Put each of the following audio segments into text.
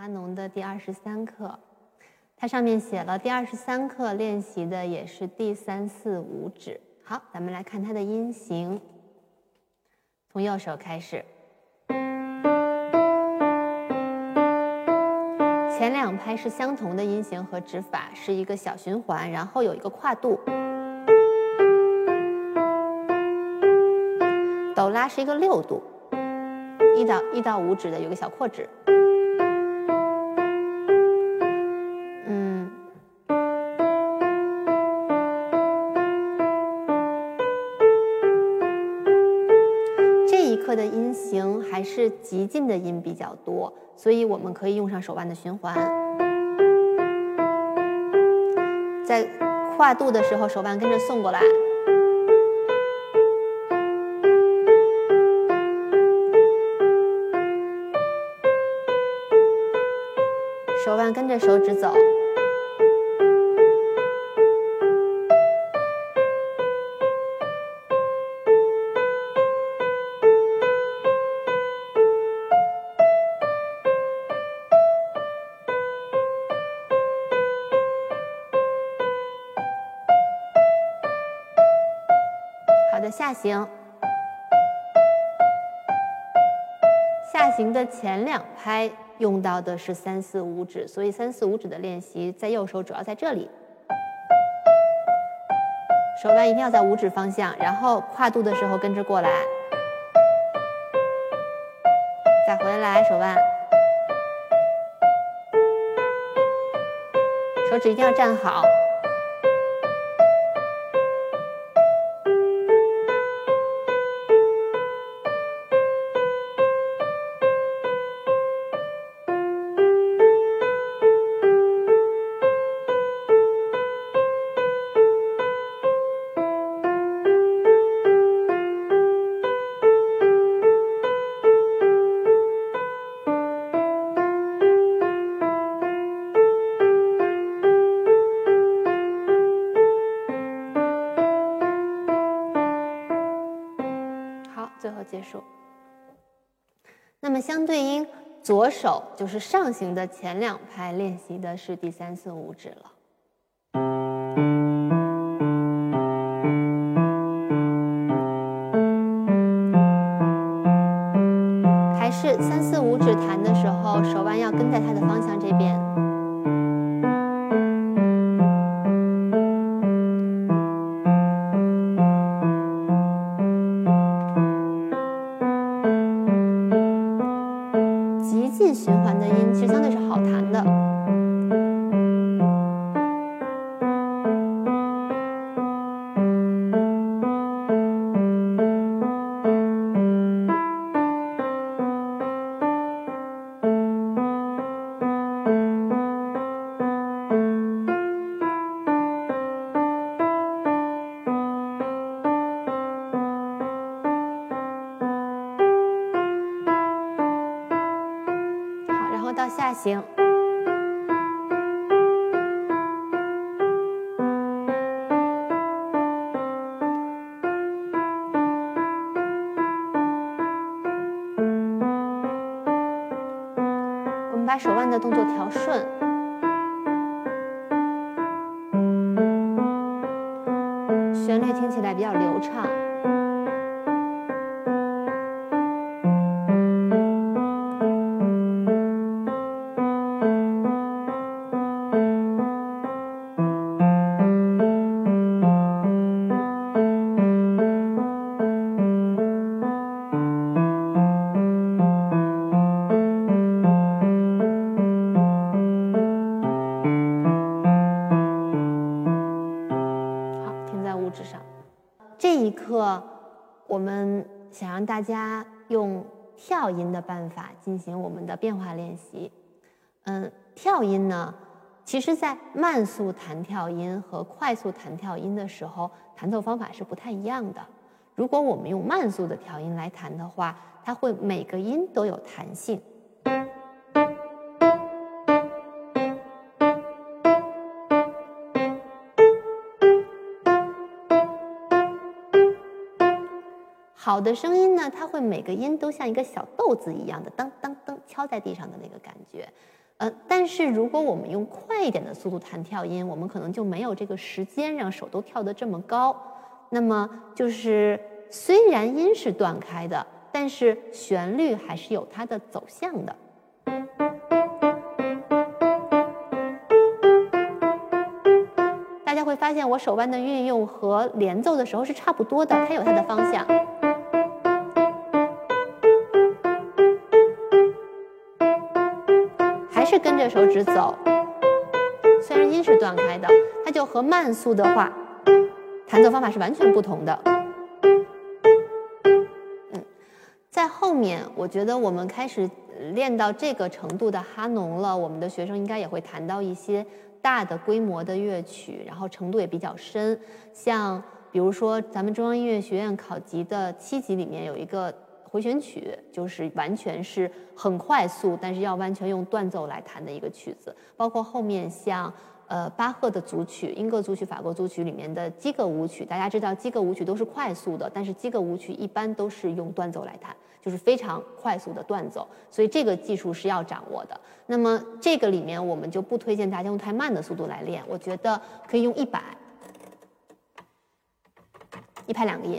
哈农的第二十三课，它上面写了第二十三课练习的也是第三四五指。好，咱们来看它的音型，从右手开始，前两拍是相同的音型和指法，是一个小循环，然后有一个跨度。哆拉是一个六度，一到一到五指的有个小扩指。一刻的音型还是极近的音比较多，所以我们可以用上手腕的循环，在跨度的时候，手腕跟着送过来。手腕跟着手指走，下行，下行的前两拍。用到的是三四五指，所以三四五指的练习在右手主要在这里，手腕一定要在五指方向，然后跨度的时候跟着过来，再回来手腕，手指一定要站好。结束。那么相对应，左手就是上行的前两拍练习的是第三四五指了。循环的音其实相对是好弹的。行，我们把手腕的动作调顺，旋律听起来比较流畅。让大家用跳音的办法进行我们的变化练习。嗯，跳音呢，其实在慢速弹跳音和快速弹跳音的时候，弹奏方法是不太一样的。如果我们用慢速的调音来弹的话，它会每个音都有弹性。好的声音呢，它会每个音都像一个小豆子一样的当当当敲在地上的那个感觉，呃，但是如果我们用快一点的速度弹跳音，我们可能就没有这个时间让手都跳得这么高。那么就是虽然音是断开的，但是旋律还是有它的走向的。大家会发现，我手腕的运用和连奏的时候是差不多的，它有它的方向。跟着手指走，虽然音是断开的，它就和慢速的话，弹奏方法是完全不同的。嗯，在后面，我觉得我们开始练到这个程度的哈农了，我们的学生应该也会弹到一些大的规模的乐曲，然后程度也比较深，像比如说咱们中央音乐学院考级的七级里面有一个。回旋曲就是完全是很快速，但是要完全用断奏来弹的一个曲子。包括后面像呃巴赫的组曲、英格组曲、法国组曲里面的基格舞曲，大家知道基格舞曲都是快速的，但是基格舞曲一般都是用断奏来弹，就是非常快速的断奏。所以这个技术是要掌握的。那么这个里面我们就不推荐大家用太慢的速度来练，我觉得可以用一百，一拍两个音。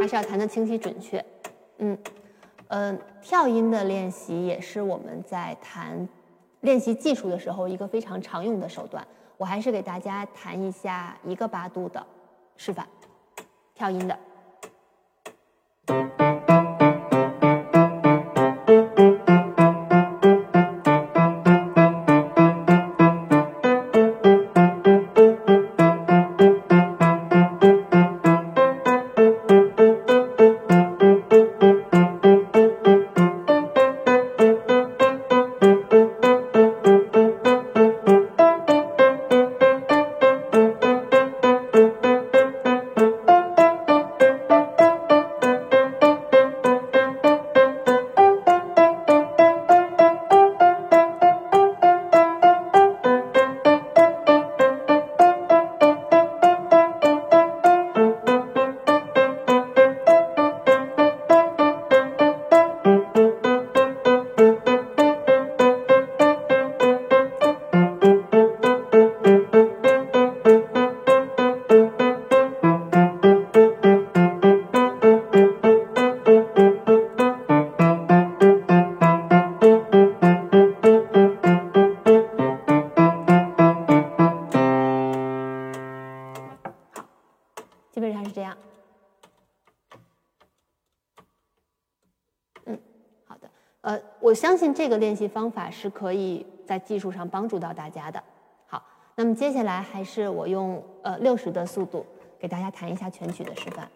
还是要弹的清晰准确，嗯，呃，跳音的练习也是我们在弹练习技术的时候一个非常常用的手段。我还是给大家弹一下一个八度的示范，跳音的。呃我相信这个练习方法是可以在技术上帮助到大家的。好，那么接下来还是我用呃六十的速度给大家弹一下全曲的示范。